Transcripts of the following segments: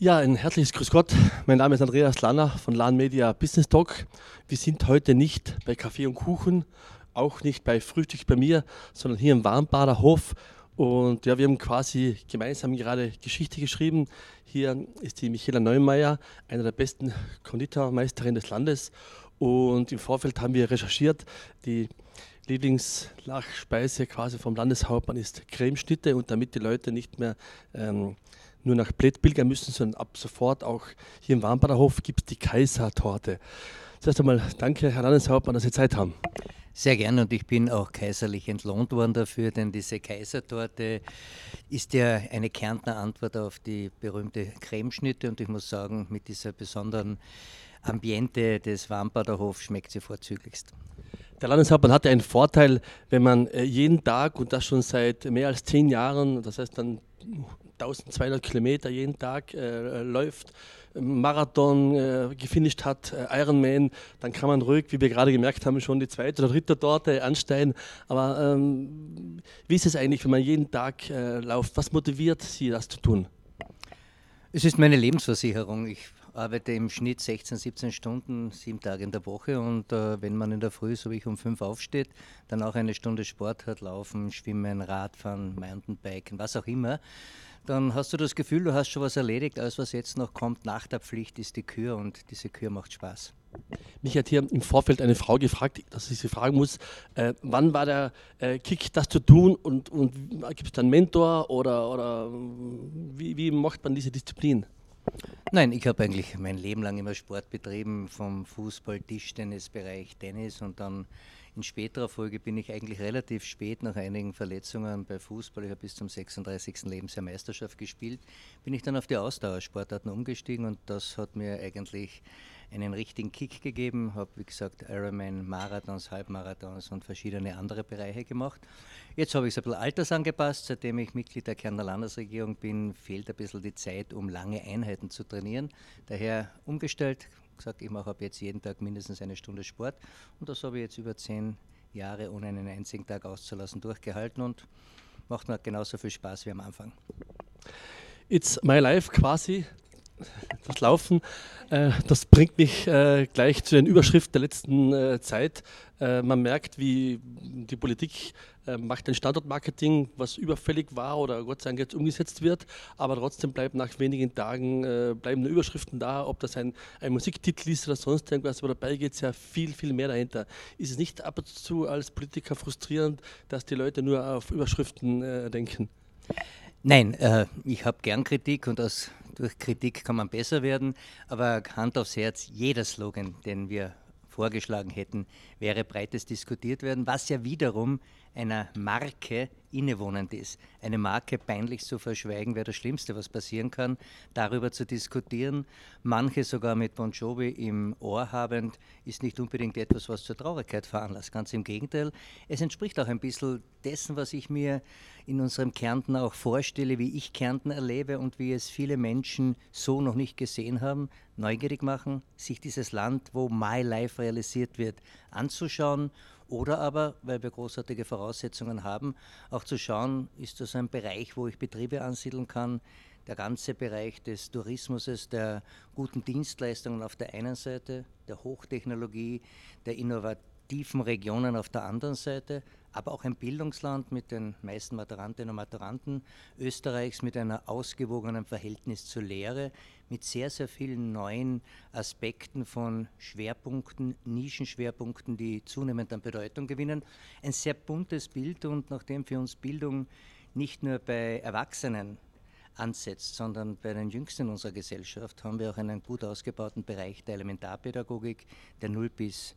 Ja, ein herzliches Grüß Gott. Mein Name ist Andreas Lanner von LAN Media Business Talk. Wir sind heute nicht bei Kaffee und Kuchen, auch nicht bei Frühstück bei mir, sondern hier im Warmbader Hof. Und ja, wir haben quasi gemeinsam gerade Geschichte geschrieben. Hier ist die Michaela Neumeier, eine der besten Konditormeisterinnen des Landes. Und im Vorfeld haben wir recherchiert, die Lieblingslachspeise quasi vom Landeshauptmann ist Cremeschnitte und damit die Leute nicht mehr ähm, nur nach pilgern müssen, sondern ab sofort auch hier im Warmbader Hof gibt es die Kaisertorte. Zuerst einmal danke, Herr Landeshauptmann, dass Sie Zeit haben. Sehr gerne und ich bin auch kaiserlich entlohnt worden dafür, denn diese Kaisertorte ist ja eine Kärntner Antwort auf die berühmte Cremeschnitte und ich muss sagen, mit dieser besonderen Ambiente des Warmbader Hofs schmeckt sie vorzüglichst. Der Landeshauptmann hatte einen Vorteil, wenn man äh, jeden Tag und das schon seit mehr als zehn Jahren, das heißt dann 1200 Kilometer jeden Tag äh, läuft, Marathon äh, gefinisht hat, äh, Ironman, dann kann man ruhig, wie wir gerade gemerkt haben, schon die zweite oder dritte Torte ansteigen. Aber ähm, wie ist es eigentlich, wenn man jeden Tag äh, läuft? Was motiviert Sie, das zu tun? Es ist meine Lebensversicherung. Ich arbeite im Schnitt 16, 17 Stunden, sieben Tage in der Woche und äh, wenn man in der Früh, so wie ich um fünf aufsteht, dann auch eine Stunde Sport hat, Laufen, Schwimmen, Radfahren, Mountainbiken, was auch immer, dann hast du das Gefühl, du hast schon was erledigt. Alles, was jetzt noch kommt nach der Pflicht, ist die Kür und diese Kür macht Spaß. Mich hat hier im Vorfeld eine Frau gefragt, dass ich sie fragen muss, äh, wann war der äh, Kick, das zu tun und, und gibt es dann Mentor oder, oder wie, wie macht man diese Disziplin? Nein, ich habe eigentlich mein Leben lang immer Sport betrieben, vom Fußball, Tischtennis, Bereich Tennis und dann in späterer Folge bin ich eigentlich relativ spät nach einigen Verletzungen bei Fußball, ich habe bis zum 36. Lebensjahr Meisterschaft gespielt, bin ich dann auf die Ausdauersportarten umgestiegen und das hat mir eigentlich einen richtigen Kick gegeben, habe wie gesagt Ironman, Marathons, Halbmarathons und verschiedene andere Bereiche gemacht. Jetzt habe ich es ein bisschen altersangepasst, seitdem ich Mitglied der Kärntner Landesregierung bin, fehlt ein bisschen die Zeit, um lange Einheiten zu trainieren. Daher umgestellt, gesagt, ich mache ab jetzt jeden Tag mindestens eine Stunde Sport und das habe ich jetzt über zehn Jahre ohne einen einzigen Tag auszulassen durchgehalten und macht mir genauso viel Spaß wie am Anfang. It's my life quasi das Laufen, äh, das bringt mich äh, gleich zu den Überschriften der letzten äh, Zeit. Äh, man merkt, wie die Politik äh, macht ein Standortmarketing, was überfällig war oder Gott sei Dank jetzt umgesetzt wird, aber trotzdem bleibt nach wenigen Tagen äh, bleiben Überschriften da, ob das ein, ein Musiktitel ist oder sonst irgendwas, aber dabei geht es ja viel, viel mehr dahinter. Ist es nicht ab und zu als Politiker frustrierend, dass die Leute nur auf Überschriften denken? Nein, äh, ich habe gern Kritik und aus, durch Kritik kann man besser werden, aber Hand aufs Herz, jeder Slogan, den wir vorgeschlagen hätten, wäre breites diskutiert werden, was ja wiederum einer Marke innewohnend ist. Eine Marke peinlich zu verschweigen wäre das Schlimmste, was passieren kann. Darüber zu diskutieren, manche sogar mit Bon Jovi im Ohr habend, ist nicht unbedingt etwas, was zur Traurigkeit veranlasst. Ganz im Gegenteil, es entspricht auch ein bisschen dessen, was ich mir in unserem Kärnten auch vorstelle, wie ich Kärnten erlebe und wie es viele Menschen so noch nicht gesehen haben, neugierig machen, sich dieses Land, wo My Life realisiert wird, anzuschauen oder aber, weil wir großartige Voraussetzungen haben, auch zu schauen, ist das ein Bereich, wo ich Betriebe ansiedeln kann, der ganze Bereich des Tourismus, der guten Dienstleistungen auf der einen Seite, der Hochtechnologie, der innovativen Regionen auf der anderen Seite, aber auch ein Bildungsland mit den meisten Maturantinnen und Maturanten Österreichs mit einem ausgewogenen Verhältnis zur Lehre, mit sehr, sehr vielen neuen Aspekten von Schwerpunkten, Nischenschwerpunkten, die zunehmend an Bedeutung gewinnen. Ein sehr buntes Bild und nachdem für uns Bildung nicht nur bei Erwachsenen ansetzt, sondern bei den Jüngsten unserer Gesellschaft haben wir auch einen gut ausgebauten Bereich der Elementarpädagogik der 0 bis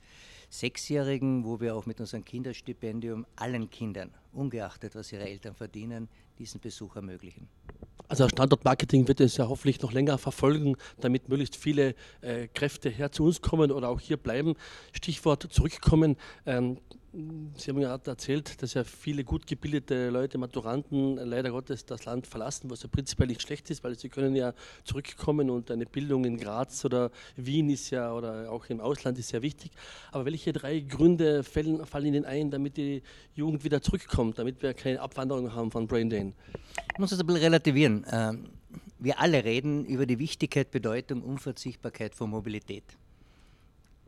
Sechsjährigen, wo wir auch mit unserem Kinderstipendium allen Kindern, ungeachtet was ihre Eltern verdienen, diesen Besuch ermöglichen. Also Standortmarketing wird es ja hoffentlich noch länger verfolgen, damit möglichst viele äh, Kräfte her zu uns kommen oder auch hier bleiben. Stichwort zurückkommen. Ähm, Sie haben gerade erzählt, dass ja viele gut gebildete Leute, Maturanten, leider Gottes das Land verlassen, was ja prinzipiell nicht schlecht ist, weil sie können ja zurückkommen und eine Bildung in Graz oder Wien ist ja oder auch im Ausland ist ja wichtig. Aber welche drei Gründe fallen, fallen Ihnen ein, damit die Jugend wieder zurückkommt, damit wir keine Abwanderung haben von Brain Drain? Ich muss das ein bisschen relativieren. Ähm, wir alle reden über die Wichtigkeit, Bedeutung, Unverzichtbarkeit von Mobilität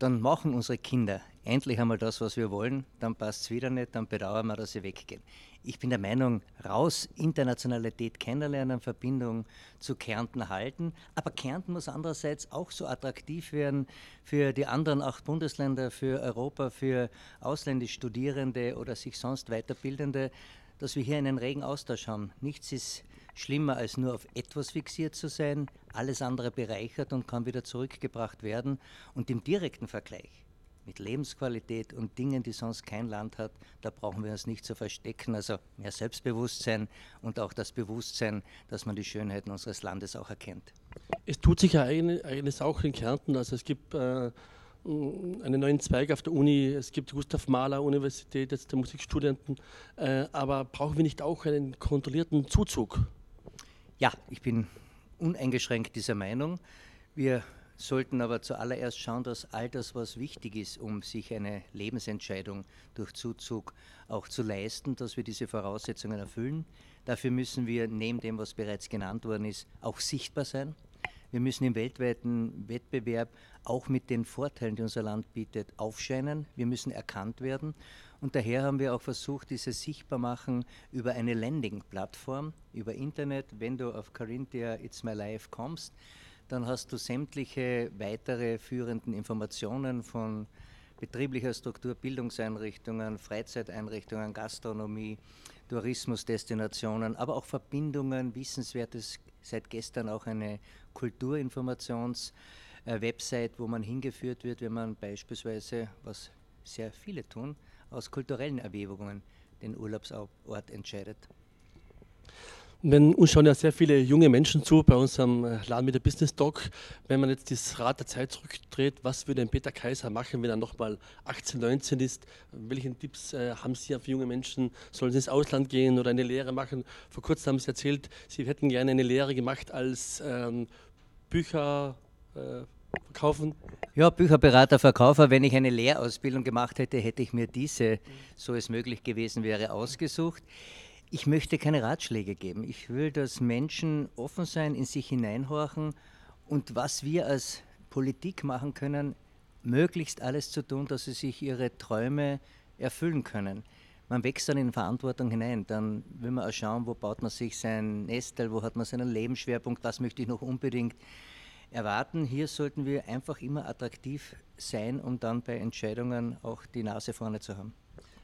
dann machen unsere Kinder endlich einmal das, was wir wollen, dann passt es wieder nicht, dann bedauern wir, dass sie weggehen. Ich bin der Meinung, raus, Internationalität kennenlernen, Verbindung zu Kärnten halten. Aber Kärnten muss andererseits auch so attraktiv werden für die anderen acht Bundesländer, für Europa, für ausländische Studierende oder sich sonst Weiterbildende, dass wir hier einen regen Austausch haben. Nichts ist schlimmer als nur auf etwas fixiert zu sein, alles andere bereichert und kann wieder zurückgebracht werden. Und im direkten Vergleich mit Lebensqualität und Dingen, die sonst kein Land hat, da brauchen wir uns nicht zu verstecken. Also mehr Selbstbewusstsein und auch das Bewusstsein, dass man die Schönheiten unseres Landes auch erkennt. Es tut sich ja eines auch in Kärnten. Also es gibt äh, einen neuen Zweig auf der Uni, es gibt Gustav Mahler Universität, jetzt der Musikstudenten. Äh, aber brauchen wir nicht auch einen kontrollierten Zuzug? Ja, ich bin uneingeschränkt dieser Meinung. Wir sollten aber zuallererst schauen, dass all das, was wichtig ist, um sich eine Lebensentscheidung durch Zuzug auch zu leisten, dass wir diese Voraussetzungen erfüllen. Dafür müssen wir neben dem, was bereits genannt worden ist, auch sichtbar sein. Wir müssen im weltweiten Wettbewerb auch mit den Vorteilen, die unser Land bietet, aufscheinen. Wir müssen erkannt werden. Und daher haben wir auch versucht, dieses Sichtbarmachen über eine Landing-Plattform, über Internet. Wenn du auf Carinthia It's My Life kommst, dann hast du sämtliche weitere führenden Informationen von betrieblicher Struktur, Bildungseinrichtungen, Freizeiteinrichtungen, Gastronomie, Tourismusdestinationen, aber auch Verbindungen, Wissenswertes, seit gestern auch eine Kulturinformations-Website, wo man hingeführt wird, wenn man beispielsweise, was sehr viele tun, aus kulturellen Erwägungen den Urlaubsort entscheidet. Wenn uns schauen ja sehr viele junge Menschen zu bei unserem äh, Laden mit der Business Talk. Wenn man jetzt das Rad der Zeit zurückdreht, was würde ein Peter Kaiser machen, wenn er nochmal 18, 19 ist? Welche Tipps äh, haben Sie für junge Menschen? Sollen sie ins Ausland gehen oder eine Lehre machen? Vor kurzem haben Sie erzählt, Sie hätten gerne eine Lehre gemacht als ähm, Bücher. Äh, verkaufen? Ja, Bücherberater, Verkäufer. Wenn ich eine Lehrausbildung gemacht hätte, hätte ich mir diese, so es möglich gewesen wäre, ausgesucht. Ich möchte keine Ratschläge geben. Ich will, dass Menschen offen sein, in sich hineinhorchen und was wir als Politik machen können, möglichst alles zu tun, dass sie sich ihre Träume erfüllen können. Man wächst dann in Verantwortung hinein. Dann will man auch schauen, wo baut man sich sein Nestel, wo hat man seinen Lebensschwerpunkt, was möchte ich noch unbedingt erwarten. Hier sollten wir einfach immer attraktiv sein, um dann bei Entscheidungen auch die Nase vorne zu haben.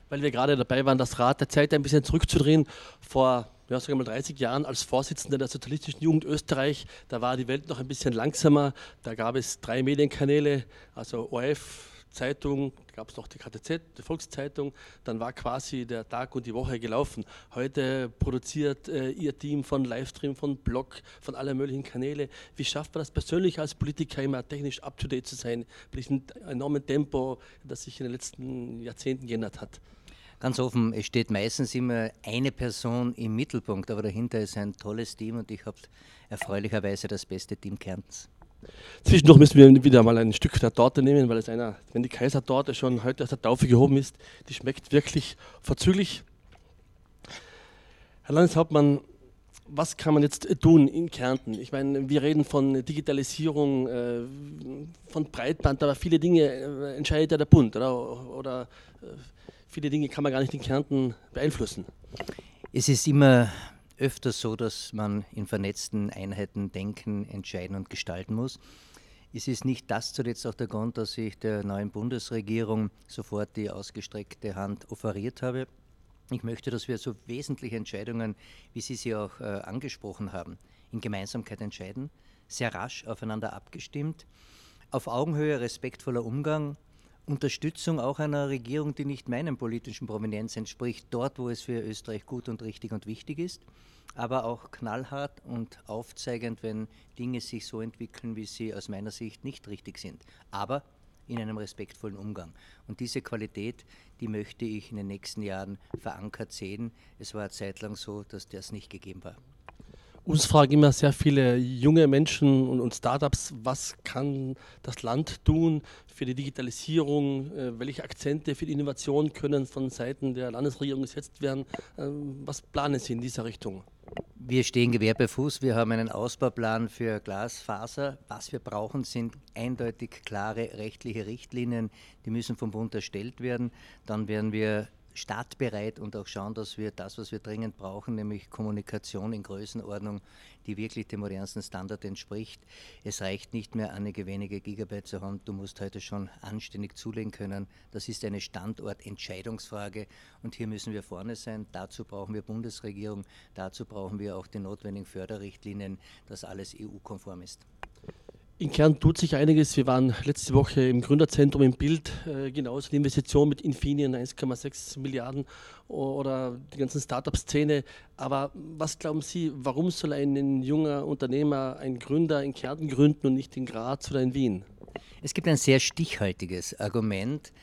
Weil wir gerade dabei waren, das Rad der Zeit ein bisschen zurückzudrehen. Vor ja, sagen mal 30 Jahren als Vorsitzender der Sozialistischen Jugend Österreich, da war die Welt noch ein bisschen langsamer. Da gab es drei Medienkanäle, also ORF, Zeitung, gab es noch die KTZ, die Volkszeitung, dann war quasi der Tag und die Woche gelaufen. Heute produziert äh, Ihr Team von Livestream, von Blog, von allen möglichen Kanälen. Wie schafft man das persönlich als Politiker immer technisch up-to-date zu sein, bei diesem enormen Tempo, das sich in den letzten Jahrzehnten geändert hat? Ganz offen, es steht meistens immer eine Person im Mittelpunkt, aber dahinter ist ein tolles Team und ich habe erfreulicherweise das beste Team Kärntens. Zwischendurch müssen wir wieder mal ein Stück der Torte nehmen, weil es einer, wenn die Kaisertorte schon heute aus der Taufe gehoben ist, die schmeckt wirklich vorzüglich. Herr Landeshauptmann, was kann man jetzt tun in Kärnten? Ich meine, wir reden von Digitalisierung, äh, von Breitband, aber viele Dinge äh, entscheidet ja der Bund, oder? oder äh, viele Dinge kann man gar nicht in Kärnten beeinflussen. Es ist immer öfters so, dass man in vernetzten Einheiten denken, entscheiden und gestalten muss. Es ist nicht das zuletzt auch der Grund, dass ich der neuen Bundesregierung sofort die ausgestreckte Hand offeriert habe. Ich möchte, dass wir so wesentliche Entscheidungen, wie Sie sie auch äh, angesprochen haben, in Gemeinsamkeit entscheiden, sehr rasch aufeinander abgestimmt, auf Augenhöhe respektvoller Umgang, Unterstützung auch einer Regierung, die nicht meinem politischen Provenienz entspricht, dort, wo es für Österreich gut und richtig und wichtig ist aber auch knallhart und aufzeigend, wenn Dinge sich so entwickeln, wie sie aus meiner Sicht nicht richtig sind. Aber in einem respektvollen Umgang. Und diese Qualität, die möchte ich in den nächsten Jahren verankert sehen. Es war eine Zeit lang so, dass das nicht gegeben war. Uns fragen immer sehr viele junge Menschen und, und Startups, was kann das Land tun für die Digitalisierung, äh, welche Akzente für die Innovation können von Seiten der Landesregierung gesetzt werden. Äh, was planen Sie in dieser Richtung? Wir stehen Gewehr bei Fuß. Wir haben einen Ausbauplan für Glasfaser. Was wir brauchen, sind eindeutig klare rechtliche Richtlinien. Die müssen vom Bund erstellt werden. Dann werden wir startbereit und auch schauen, dass wir das, was wir dringend brauchen, nämlich Kommunikation in Größenordnung, die wirklich dem modernsten Standard entspricht. Es reicht nicht mehr, einige wenige Gigabyte zu haben. Du musst heute schon anständig zulegen können. Das ist eine Standortentscheidungsfrage und hier müssen wir vorne sein. Dazu brauchen wir Bundesregierung, dazu brauchen wir auch die notwendigen Förderrichtlinien, dass alles EU-konform ist. In Kern tut sich einiges. Wir waren letzte Woche im Gründerzentrum im Bild, äh, genauso die Investition mit Infineon 1,6 Milliarden oder die ganze Startup-Szene. Aber was glauben Sie, warum soll ein junger Unternehmer, ein Gründer in Kärnten gründen und nicht in Graz oder in Wien? Es gibt ein sehr stichhaltiges Argument.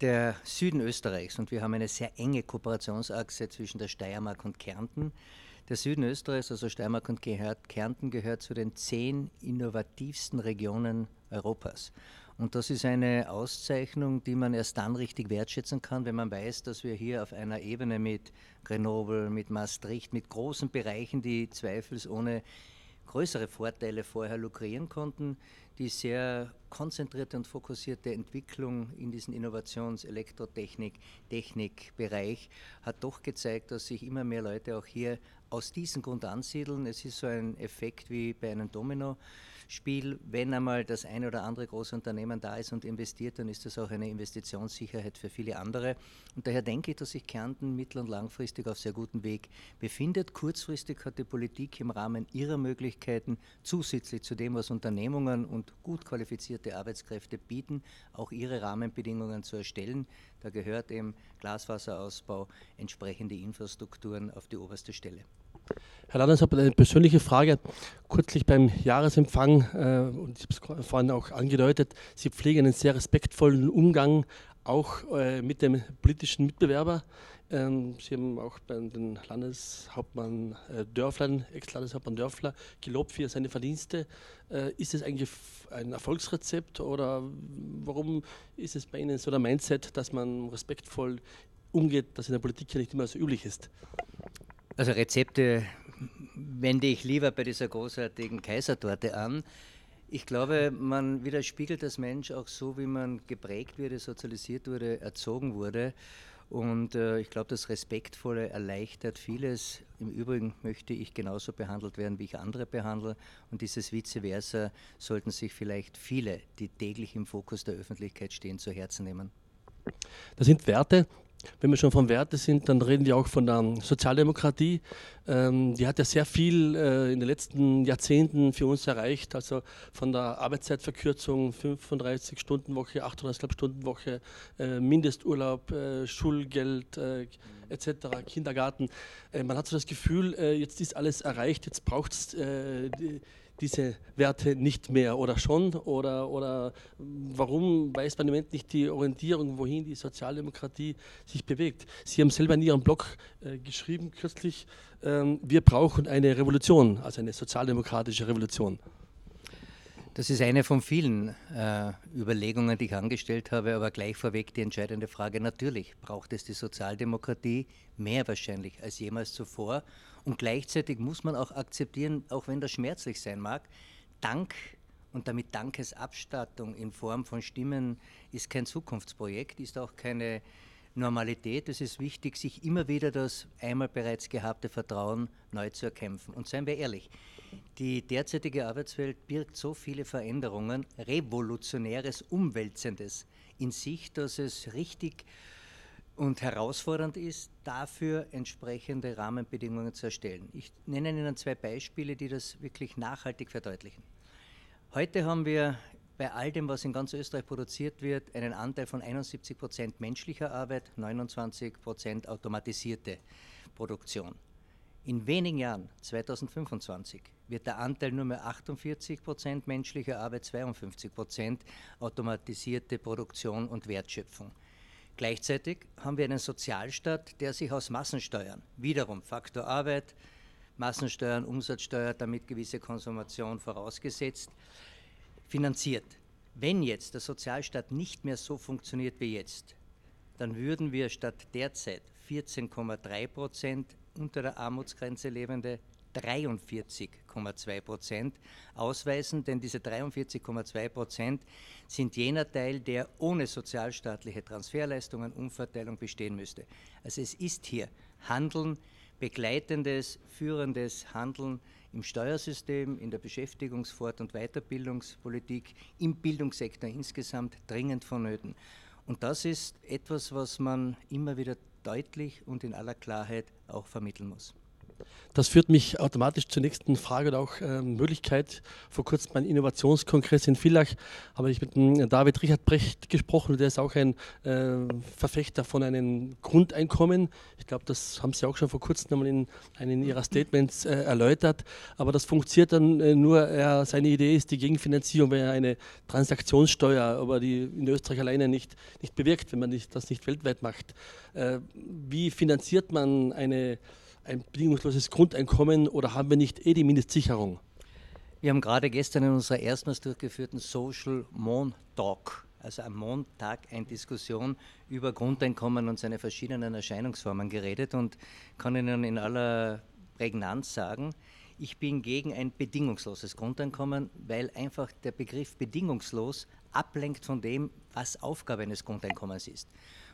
Der Süden Österreichs, und wir haben eine sehr enge Kooperationsachse zwischen der Steiermark und Kärnten, der Süden Österreichs, also Steiermark und Kärnten, gehört zu den zehn innovativsten Regionen Europas. Und das ist eine Auszeichnung, die man erst dann richtig wertschätzen kann, wenn man weiß, dass wir hier auf einer Ebene mit Grenoble, mit Maastricht, mit großen Bereichen, die zweifelsohne größere Vorteile vorher lukrieren konnten, die sehr konzentrierte und fokussierte Entwicklung in diesem Innovations-, Elektrotechnik-, Technikbereich hat doch gezeigt, dass sich immer mehr Leute auch hier aus diesem Grund ansiedeln. Es ist so ein Effekt wie bei einem Domino. Spiel. Wenn einmal das ein oder andere große Unternehmen da ist und investiert, dann ist das auch eine Investitionssicherheit für viele andere. Und daher denke ich, dass sich Kärnten mittel- und langfristig auf sehr gutem Weg befindet. Kurzfristig hat die Politik im Rahmen ihrer Möglichkeiten zusätzlich zu dem, was Unternehmungen und gut qualifizierte Arbeitskräfte bieten, auch ihre Rahmenbedingungen zu erstellen. Da gehört eben Glasfaserausbau, entsprechende Infrastrukturen auf die oberste Stelle. Herr Landers, ich habe eine persönliche Frage. Kürzlich beim Jahresempfang, äh, und ich habe es vorhin auch angedeutet, Sie pflegen einen sehr respektvollen Umgang auch äh, mit dem politischen Mitbewerber. Ähm, Sie haben auch bei den Landeshauptmann äh, Dörflern, Ex-Landeshauptmann Dörfler, gelobt für seine Verdienste. Äh, ist es eigentlich ein Erfolgsrezept oder warum ist es bei Ihnen so der Mindset, dass man respektvoll umgeht, das in der Politik ja nicht immer so üblich ist? Also Rezepte wende ich lieber bei dieser großartigen Kaisertorte an. Ich glaube, man widerspiegelt das Mensch auch so, wie man geprägt wurde, sozialisiert wurde, erzogen wurde. Und äh, ich glaube, das Respektvolle erleichtert vieles. Im Übrigen möchte ich genauso behandelt werden, wie ich andere behandle. Und dieses Vice versa sollten sich vielleicht viele, die täglich im Fokus der Öffentlichkeit stehen, zu Herzen nehmen. Das sind Werte, wenn wir schon von Werte sind, dann reden wir auch von der Sozialdemokratie. Ähm, die hat ja sehr viel äh, in den letzten Jahrzehnten für uns erreicht, also von der Arbeitszeitverkürzung, 35-Stunden-Woche, 38,5-Stunden-Woche, äh, Mindesturlaub, äh, Schulgeld äh, etc., Kindergarten. Äh, man hat so das Gefühl, äh, jetzt ist alles erreicht, jetzt braucht es diese Werte nicht mehr oder schon? Oder, oder warum weiß man im Moment nicht die Orientierung, wohin die Sozialdemokratie sich bewegt? Sie haben selber in Ihrem Blog äh, geschrieben kürzlich, ähm, wir brauchen eine Revolution, also eine sozialdemokratische Revolution. Das ist eine von vielen äh, Überlegungen, die ich angestellt habe, aber gleich vorweg die entscheidende Frage. Natürlich braucht es die Sozialdemokratie mehr wahrscheinlich als jemals zuvor. Und gleichzeitig muss man auch akzeptieren, auch wenn das schmerzlich sein mag, Dank und damit Dankesabstattung in Form von Stimmen ist kein Zukunftsprojekt, ist auch keine Normalität. Es ist wichtig, sich immer wieder das einmal bereits gehabte Vertrauen neu zu erkämpfen. Und seien wir ehrlich, die derzeitige Arbeitswelt birgt so viele Veränderungen, revolutionäres, umwälzendes in sich, dass es richtig und herausfordernd ist, dafür entsprechende Rahmenbedingungen zu erstellen. Ich nenne Ihnen zwei Beispiele, die das wirklich nachhaltig verdeutlichen. Heute haben wir bei all dem, was in ganz Österreich produziert wird, einen Anteil von 71 Prozent menschlicher Arbeit, 29 Prozent automatisierte Produktion. In wenigen Jahren, 2025, wird der Anteil nur mehr 48 Prozent menschlicher Arbeit, 52 Prozent automatisierte Produktion und Wertschöpfung. Gleichzeitig haben wir einen Sozialstaat, der sich aus Massensteuern, wiederum Faktor Arbeit, Massensteuern, Umsatzsteuer, damit gewisse Konsumation vorausgesetzt, finanziert. Wenn jetzt der Sozialstaat nicht mehr so funktioniert wie jetzt, dann würden wir statt derzeit 14,3 Prozent unter der Armutsgrenze lebende 43,2 Prozent ausweisen, denn diese 43,2 Prozent sind jener Teil, der ohne sozialstaatliche Transferleistungen, Umverteilung bestehen müsste. Also es ist hier Handeln, begleitendes, führendes Handeln im Steuersystem, in der Beschäftigungs-, Fort- und Weiterbildungspolitik, im Bildungssektor insgesamt dringend vonnöten. Und das ist etwas, was man immer wieder deutlich und in aller Klarheit auch vermitteln muss. Das führt mich automatisch zur nächsten Frage und auch äh, Möglichkeit. Vor kurzem beim Innovationskongress in Villach habe ich mit dem David Richard Brecht gesprochen. Der ist auch ein äh, Verfechter von einem Grundeinkommen. Ich glaube, das haben Sie auch schon vor kurzem einmal in einem Ihrer Statements äh, erläutert. Aber das funktioniert dann äh, nur, seine Idee ist die Gegenfinanzierung, wenn er eine Transaktionssteuer, aber die in Österreich alleine nicht, nicht bewirkt, wenn man nicht, das nicht weltweit macht. Äh, wie finanziert man eine ein bedingungsloses Grundeinkommen oder haben wir nicht eh die Mindestsicherung? Wir haben gerade gestern in unserer erstmals durchgeführten Social Montag, also am Montag, eine Diskussion über Grundeinkommen und seine verschiedenen Erscheinungsformen geredet und kann Ihnen in aller Prägnanz sagen, ich bin gegen ein bedingungsloses Grundeinkommen, weil einfach der Begriff bedingungslos ablenkt von dem, was Aufgabe eines Grundeinkommens ist.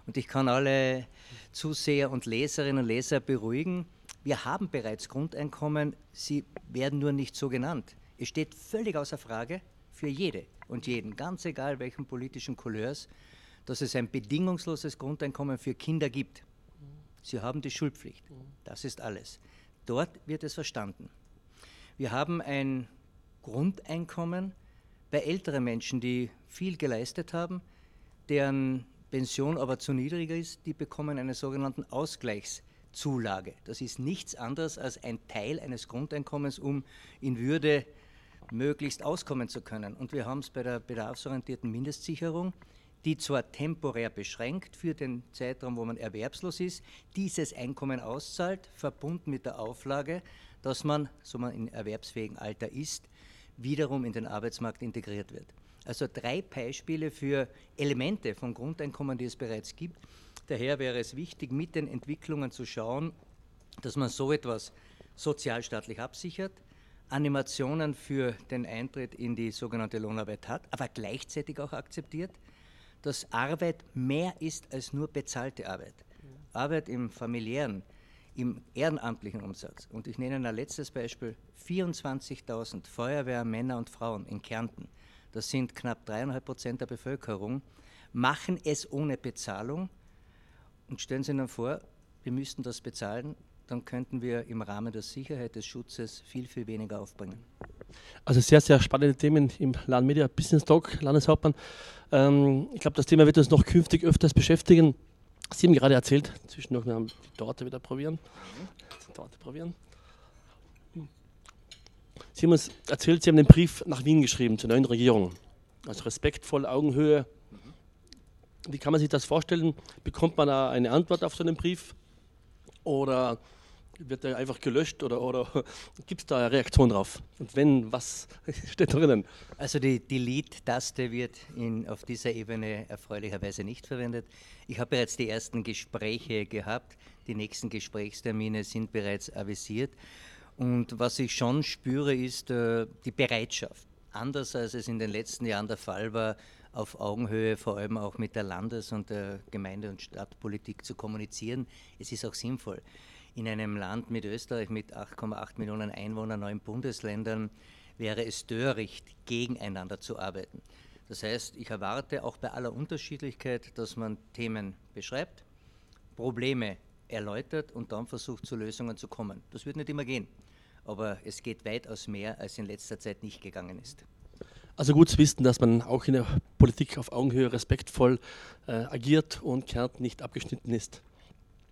Und ich kann alle Zuseher und Leserinnen und Leser beruhigen, wir haben bereits Grundeinkommen, sie werden nur nicht so genannt. Es steht völlig außer Frage für jede und jeden, ganz egal welchen politischen Couleurs, dass es ein bedingungsloses Grundeinkommen für Kinder gibt. Sie haben die Schulpflicht. Das ist alles. Dort wird es verstanden. Wir haben ein Grundeinkommen bei älteren Menschen, die viel geleistet haben, deren Pension aber zu niedrig ist, die bekommen einen sogenannten Ausgleichs Zulage. Das ist nichts anderes als ein Teil eines Grundeinkommens, um in Würde möglichst auskommen zu können. Und wir haben es bei der bedarfsorientierten Mindestsicherung, die zwar temporär beschränkt für den Zeitraum, wo man erwerbslos ist, dieses Einkommen auszahlt, verbunden mit der Auflage, dass man, so man in erwerbsfähigem Alter ist, wiederum in den Arbeitsmarkt integriert wird. Also drei Beispiele für Elemente von Grundeinkommen, die es bereits gibt, Daher wäre es wichtig, mit den Entwicklungen zu schauen, dass man so etwas sozialstaatlich absichert, Animationen für den Eintritt in die sogenannte Lohnarbeit hat, aber gleichzeitig auch akzeptiert, dass Arbeit mehr ist als nur bezahlte Arbeit. Arbeit im familiären, im ehrenamtlichen Umsatz. Und ich nenne ein letztes Beispiel: 24.000 Feuerwehrmänner und Frauen in Kärnten, das sind knapp dreieinhalb Prozent der Bevölkerung, machen es ohne Bezahlung und stellen Sie sich vor, wir müssten das bezahlen, dann könnten wir im Rahmen der Sicherheit des Schutzes viel, viel weniger aufbringen. Also sehr, sehr spannende Themen im LAN Media Business Talk, Landeshauptmann. Ähm, ich glaube, das Thema wird uns noch künftig öfters beschäftigen. Sie haben gerade erzählt, zwischendurch wir haben die Torte wieder probieren. Die Torte probieren. Sie haben uns erzählt, Sie haben den Brief nach Wien geschrieben zur neuen Regierung. Also respektvoll, Augenhöhe, wie kann man sich das vorstellen? Bekommt man da eine Antwort auf so einen Brief? Oder wird er einfach gelöscht oder, oder gibt es da eine Reaktion drauf? Und wenn, was steht drinnen? Also die Delete-Taste wird in, auf dieser Ebene erfreulicherweise nicht verwendet. Ich habe bereits die ersten Gespräche gehabt. Die nächsten Gesprächstermine sind bereits avisiert. Und was ich schon spüre, ist äh, die Bereitschaft. Anders als es in den letzten Jahren der Fall war, auf Augenhöhe vor allem auch mit der Landes- und der Gemeinde- und Stadtpolitik zu kommunizieren. Es ist auch sinnvoll. In einem Land mit Österreich mit 8,8 Millionen Einwohnern, neun Bundesländern, wäre es töricht, gegeneinander zu arbeiten. Das heißt, ich erwarte auch bei aller Unterschiedlichkeit, dass man Themen beschreibt, Probleme erläutert und dann versucht, zu Lösungen zu kommen. Das wird nicht immer gehen, aber es geht weitaus mehr, als in letzter Zeit nicht gegangen ist. Also gut zu wissen, dass man auch in der Politik auf Augenhöhe respektvoll äh, agiert und Kärnten nicht abgeschnitten ist.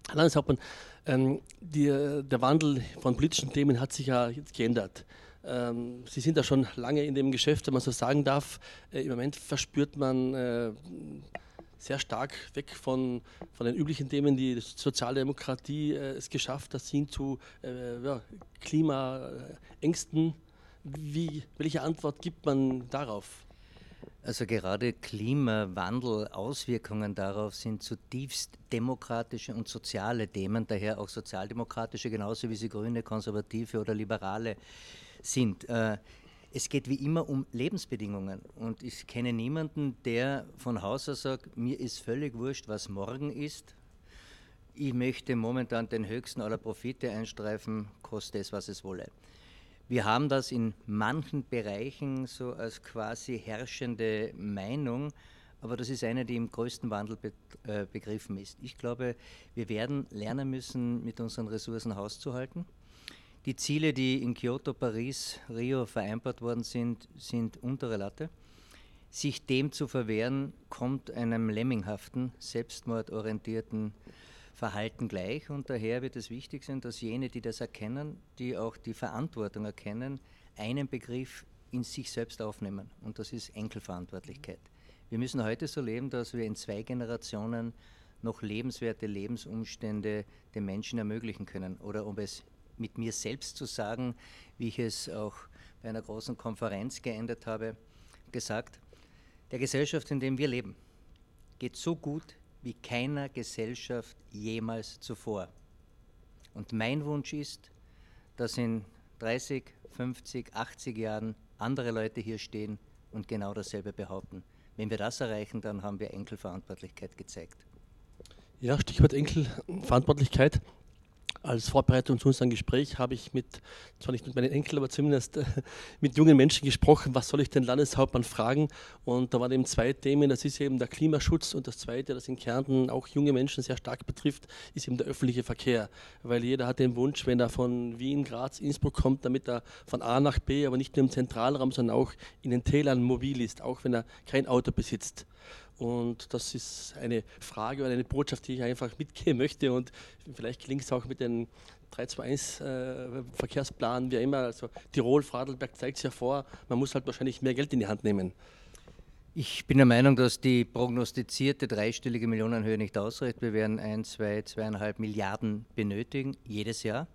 Herr Landeshauptmann, ähm, die, der Wandel von politischen Themen hat sich ja jetzt geändert. Ähm, Sie sind ja schon lange in dem Geschäft, wenn man so sagen darf. Äh, Im Moment verspürt man äh, sehr stark weg von, von den üblichen Themen, die Sozialdemokratie äh, es geschafft hat, hin zu äh, ja, Klimaängsten. Wie, welche Antwort gibt man darauf? Also gerade Klimawandel, Auswirkungen darauf sind zutiefst demokratische und soziale Themen, daher auch sozialdemokratische, genauso wie sie Grüne, Konservative oder Liberale sind. Äh, es geht wie immer um Lebensbedingungen und ich kenne niemanden, der von Haus aus sagt, mir ist völlig wurscht, was morgen ist. Ich möchte momentan den höchsten aller Profite einstreifen, koste es, was es wolle. Wir haben das in manchen Bereichen so als quasi herrschende Meinung, aber das ist eine, die im größten Wandel be äh, begriffen ist. Ich glaube, wir werden lernen müssen, mit unseren Ressourcen hauszuhalten. Die Ziele, die in Kyoto, Paris, Rio vereinbart worden sind, sind untere Latte. Sich dem zu verwehren, kommt einem lemminghaften, selbstmordorientierten Verhalten gleich und daher wird es wichtig sein, dass jene, die das erkennen, die auch die Verantwortung erkennen, einen Begriff in sich selbst aufnehmen und das ist Enkelverantwortlichkeit. Wir müssen heute so leben, dass wir in zwei Generationen noch lebenswerte Lebensumstände den Menschen ermöglichen können oder um es mit mir selbst zu sagen, wie ich es auch bei einer großen Konferenz geendet habe, gesagt, der Gesellschaft, in der wir leben, geht so gut wie keiner Gesellschaft jemals zuvor. Und mein Wunsch ist, dass in 30, 50, 80 Jahren andere Leute hier stehen und genau dasselbe behaupten. Wenn wir das erreichen, dann haben wir Enkelverantwortlichkeit gezeigt. Ja, Stichwort Enkelverantwortlichkeit als Vorbereitung zu unserem Gespräch habe ich mit, zwar nicht mit meinen Enkeln, aber zumindest mit jungen Menschen gesprochen, was soll ich den Landeshauptmann fragen? Und da waren eben zwei Themen, das ist eben der Klimaschutz und das zweite, das in Kärnten auch junge Menschen sehr stark betrifft, ist eben der öffentliche Verkehr. Weil jeder hat den Wunsch, wenn er von Wien, Graz, Innsbruck kommt, damit er von A nach B, aber nicht nur im Zentralraum, sondern auch in den Tälern mobil ist, auch wenn er kein Auto besitzt. Und das ist eine Frage oder eine Botschaft, die ich einfach mitgeben möchte. Und vielleicht klingt es auch mit den 321 äh, wie immer. Also Tirol, Fradelberg zeigt es ja vor, man muss halt wahrscheinlich mehr Geld in die Hand nehmen. Ich bin der Meinung, dass die prognostizierte dreistellige Millionenhöhe nicht ausreicht. Wir werden ein, zwei, zweieinhalb Milliarden benötigen, jedes Jahr.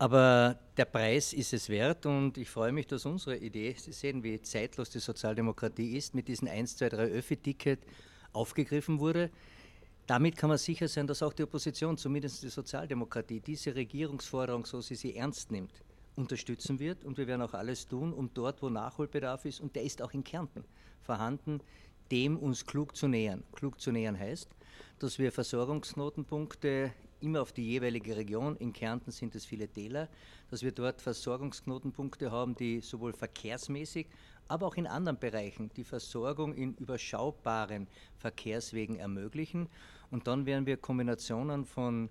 Aber der Preis ist es wert und ich freue mich, dass unsere Idee, Sie sehen, wie zeitlos die Sozialdemokratie ist, mit diesem 1, 2, 3 Öffi-Ticket aufgegriffen wurde. Damit kann man sicher sein, dass auch die Opposition, zumindest die Sozialdemokratie, diese Regierungsforderung, so sie sie ernst nimmt, unterstützen wird. Und wir werden auch alles tun, um dort, wo Nachholbedarf ist, und der ist auch in Kärnten vorhanden, dem uns klug zu nähern. Klug zu nähern heißt, dass wir Versorgungsknotenpunkte immer auf die jeweilige Region. In Kärnten sind es viele Täler, dass wir dort Versorgungsknotenpunkte haben, die sowohl verkehrsmäßig, aber auch in anderen Bereichen die Versorgung in überschaubaren Verkehrswegen ermöglichen. Und dann werden wir Kombinationen von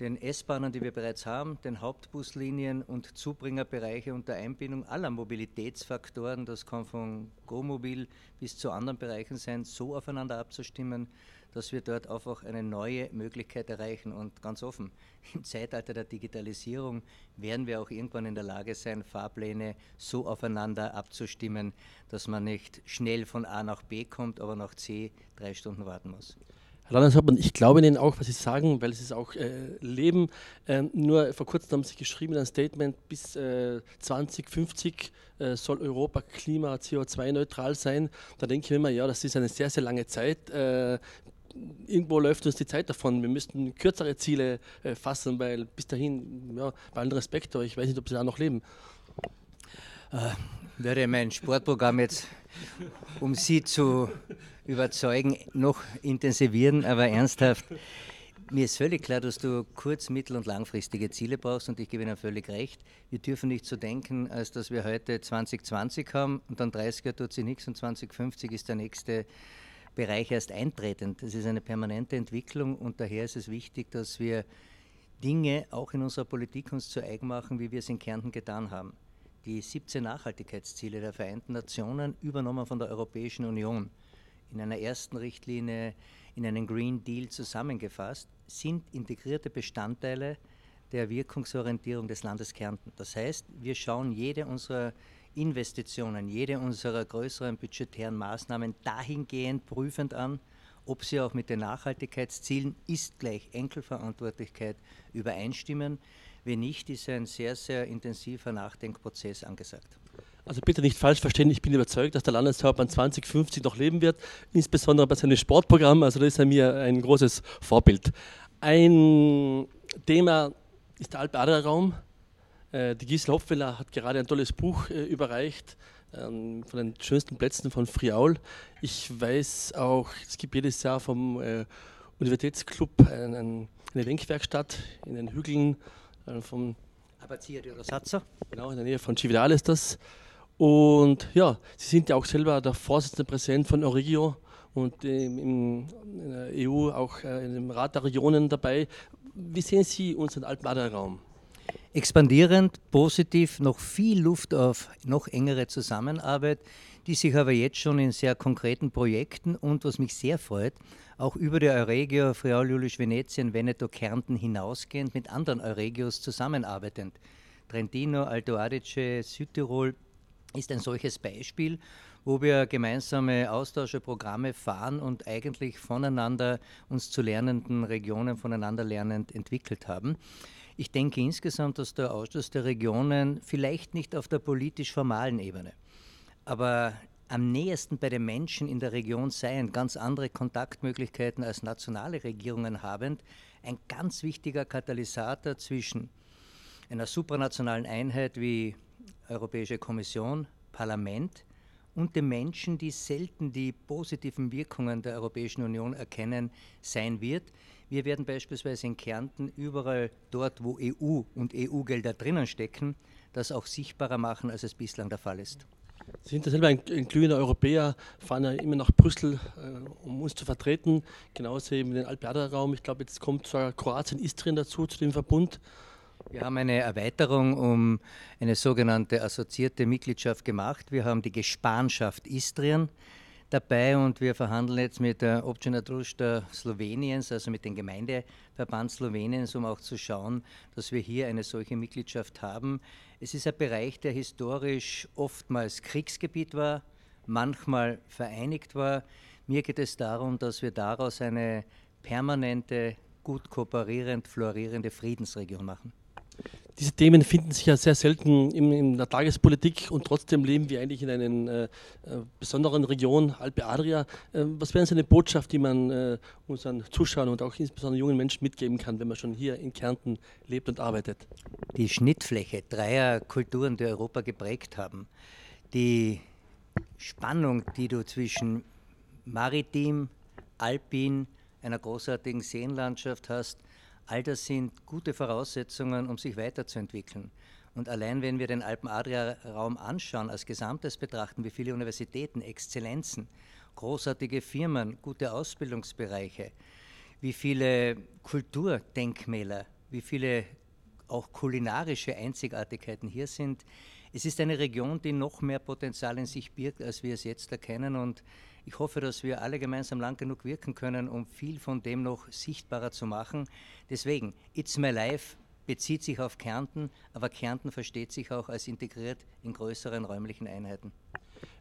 den S-Bahnen, die wir bereits haben, den Hauptbuslinien und Zubringerbereiche unter Einbindung aller Mobilitätsfaktoren, das kann von Go-Mobil bis zu anderen Bereichen sein, so aufeinander abzustimmen, dass wir dort einfach eine neue Möglichkeit erreichen. Und ganz offen, im Zeitalter der Digitalisierung werden wir auch irgendwann in der Lage sein, Fahrpläne so aufeinander abzustimmen, dass man nicht schnell von A nach B kommt, aber nach C drei Stunden warten muss. Landeshauptmann, ich glaube Ihnen auch, was Sie sagen, weil es ist auch äh, Leben. Ähm, nur vor kurzem haben Sie geschrieben ein Statement, bis äh, 2050 äh, soll Europa klima-, CO2-neutral sein. Da denke ich mir immer, ja, das ist eine sehr, sehr lange Zeit. Äh, irgendwo läuft uns die Zeit davon. Wir müssten kürzere Ziele äh, fassen, weil bis dahin, ja, bei allen Respekt, aber ich weiß nicht, ob Sie da noch leben. Äh, würde mein Sportprogramm jetzt, um Sie zu überzeugen, noch intensivieren, aber ernsthaft. Mir ist völlig klar, dass du kurz-, mittel- und langfristige Ziele brauchst und ich gebe Ihnen völlig recht. Wir dürfen nicht so denken, als dass wir heute 2020 haben und dann 30 Jahre tut sich nichts und 2050 ist der nächste Bereich erst eintretend. Das ist eine permanente Entwicklung und daher ist es wichtig, dass wir Dinge auch in unserer Politik uns zu eigen machen, wie wir es in Kärnten getan haben. Die 17 Nachhaltigkeitsziele der Vereinten Nationen, übernommen von der Europäischen Union, in einer ersten Richtlinie in einen Green Deal zusammengefasst, sind integrierte Bestandteile der Wirkungsorientierung des Landes Kärnten. Das heißt, wir schauen jede unserer Investitionen, jede unserer größeren budgetären Maßnahmen dahingehend prüfend an, ob sie auch mit den Nachhaltigkeitszielen ist gleich Enkelverantwortlichkeit übereinstimmen. Wenn nicht, ist ein sehr, sehr intensiver Nachdenkprozess angesagt. Also bitte nicht falsch verstehen, ich bin überzeugt, dass der Landeshauptmann 2050 noch leben wird, insbesondere bei seinem Sportprogramm. Also das ist mir ein großes Vorbild. Ein Thema ist der Alp-Adria-Raum. Äh, die Gisela Hopfeler hat gerade ein tolles Buch äh, überreicht ähm, von den schönsten Plätzen von Friaul. Ich weiß auch, es gibt jedes Jahr vom äh, Universitätsclub eine Denkwerkstatt in den Hügeln vom Abazia di Rosazzo. Genau, in der Nähe von Cividale ist das. Und ja, Sie sind ja auch selber der Vorsitzende Präsident von Origio und in der EU auch im Rat der Regionen dabei. Wie sehen Sie unseren Alpenadler-Raum? Expandierend, positiv, noch viel Luft auf noch engere Zusammenarbeit, die sich aber jetzt schon in sehr konkreten Projekten und was mich sehr freut, auch über die Euregio Friaul Julisch Venetien, Veneto, Kärnten hinausgehend mit anderen Euregios zusammenarbeitend. Trentino, Alto Adige, Südtirol ist ein solches Beispiel, wo wir gemeinsame Austausche, fahren und eigentlich voneinander uns zu lernenden Regionen voneinander lernend entwickelt haben. Ich denke insgesamt, dass der Ausschuss der Regionen vielleicht nicht auf der politisch formalen Ebene, aber am nähersten bei den Menschen in der Region seien, ganz andere Kontaktmöglichkeiten als nationale Regierungen habend, ein ganz wichtiger Katalysator zwischen einer supranationalen Einheit wie Europäische Kommission, Parlament und den Menschen, die selten die positiven Wirkungen der Europäischen Union erkennen, sein wird. Wir werden beispielsweise in Kärnten überall dort, wo EU und EU-Gelder drinnen stecken, das auch sichtbarer machen, als es bislang der Fall ist. Sie sind ja selber ein, ein glühender Europäer, fahren ja immer nach Brüssel, äh, um uns zu vertreten, genauso eben den Alpe-Adria-Raum. Ich glaube, jetzt kommt sogar Kroatien, Istrien dazu, zu dem Verbund. Wir haben eine Erweiterung um eine sogenannte assoziierte Mitgliedschaft gemacht. Wir haben die Gespanschaft Istrien dabei und wir verhandeln jetzt mit der Občina Društva Sloweniens, also mit dem Gemeindeverband Sloweniens, um auch zu schauen, dass wir hier eine solche Mitgliedschaft haben. Es ist ein Bereich, der historisch oftmals Kriegsgebiet war, manchmal vereinigt war. Mir geht es darum, dass wir daraus eine permanente, gut kooperierend, florierende Friedensregion machen. Diese Themen finden sich ja sehr selten in, in der Tagespolitik und trotzdem leben wir eigentlich in einer äh, äh, besonderen Region, Alpe Adria. Äh, was wäre so eine Botschaft, die man äh, unseren Zuschauern und auch insbesondere jungen Menschen mitgeben kann, wenn man schon hier in Kärnten lebt und arbeitet? Die Schnittfläche dreier Kulturen, die Europa geprägt haben, die Spannung, die du zwischen maritim, alpin, einer großartigen Seenlandschaft hast, All das sind gute Voraussetzungen, um sich weiterzuentwickeln. Und allein wenn wir den Alpen-Adria-Raum anschauen, als Gesamtes betrachten, wie viele Universitäten, Exzellenzen, großartige Firmen, gute Ausbildungsbereiche, wie viele Kulturdenkmäler, wie viele auch kulinarische Einzigartigkeiten hier sind. Es ist eine Region, die noch mehr Potenzial in sich birgt, als wir es jetzt erkennen. Und ich hoffe, dass wir alle gemeinsam lang genug wirken können, um viel von dem noch sichtbarer zu machen. Deswegen, It's My Life bezieht sich auf Kärnten, aber Kärnten versteht sich auch als integriert in größeren räumlichen Einheiten.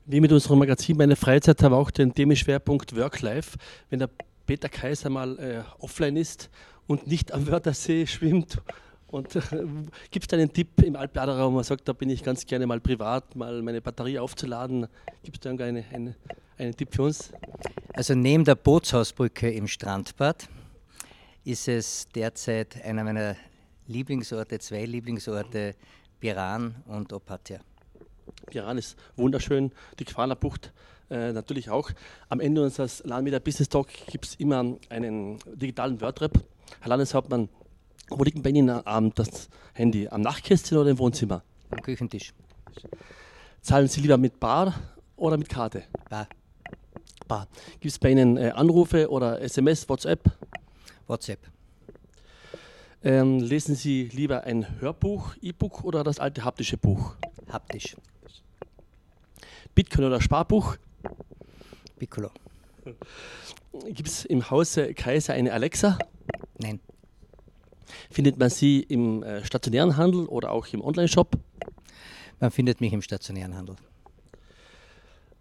Wie mit unserem Magazin Meine Freizeit haben wir auch den Themenschwerpunkt Work-Life. Wenn der Peter Kaiser mal äh, offline ist und nicht am Wörthersee schwimmt und äh, gibt es einen Tipp im Alpladerraum, wo man sagt, da bin ich ganz gerne mal privat, mal meine Batterie aufzuladen? Gibt es da eine, eine, einen Tipp für uns? Also neben der Bootshausbrücke im Strandbad ist es derzeit einer meiner Lieblingsorte, zwei Lieblingsorte, Piran und Opatia. Piran ist wunderschön, die Qualer Bucht äh, natürlich auch. Am Ende unseres Landmeter Business Talk gibt es immer einen digitalen Wordrap. Herr Landeshauptmann, wo liegt bei Ihnen am das Handy? Am Nachtkästchen oder im Wohnzimmer? Am Küchentisch. Zahlen Sie lieber mit Bar oder mit Karte? Bar. Bar. Gibt es bei Ihnen äh, Anrufe oder SMS, WhatsApp? WhatsApp. Ähm, lesen Sie lieber ein Hörbuch, E-Book oder das alte haptische Buch? Haptisch. Bitcoin oder Sparbuch? Piccolo. Gibt es im Hause Kaiser eine Alexa? Nein. Findet man Sie im äh, stationären Handel oder auch im Online-Shop? Man findet mich im stationären Handel.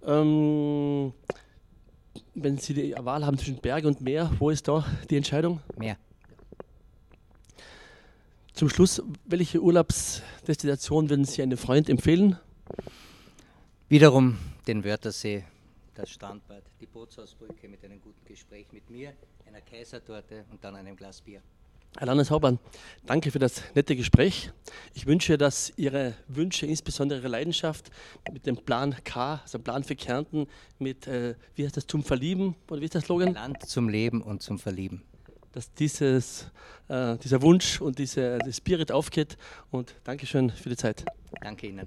Ähm, wenn Sie die Wahl haben zwischen Berge und Meer, wo ist da die Entscheidung? Meer. Zum Schluss, welche Urlaubsdestination würden Sie einem Freund empfehlen? Wiederum den Wörthersee, das Strandbad, die Bootshausbrücke mit einem guten Gespräch mit mir, einer Kaisertorte und dann einem Glas Bier. Herr Landeshauptmann, danke für das nette Gespräch. Ich wünsche, dass Ihre Wünsche, insbesondere Ihre Leidenschaft mit dem Plan K, also Plan für Kärnten, mit, äh, wie heißt das, zum Verlieben, oder wie ist der Slogan? Land zum Leben und zum Verlieben. Dass dieses, äh, dieser Wunsch und dieser Spirit aufgeht. Und Dankeschön für die Zeit. Danke Ihnen.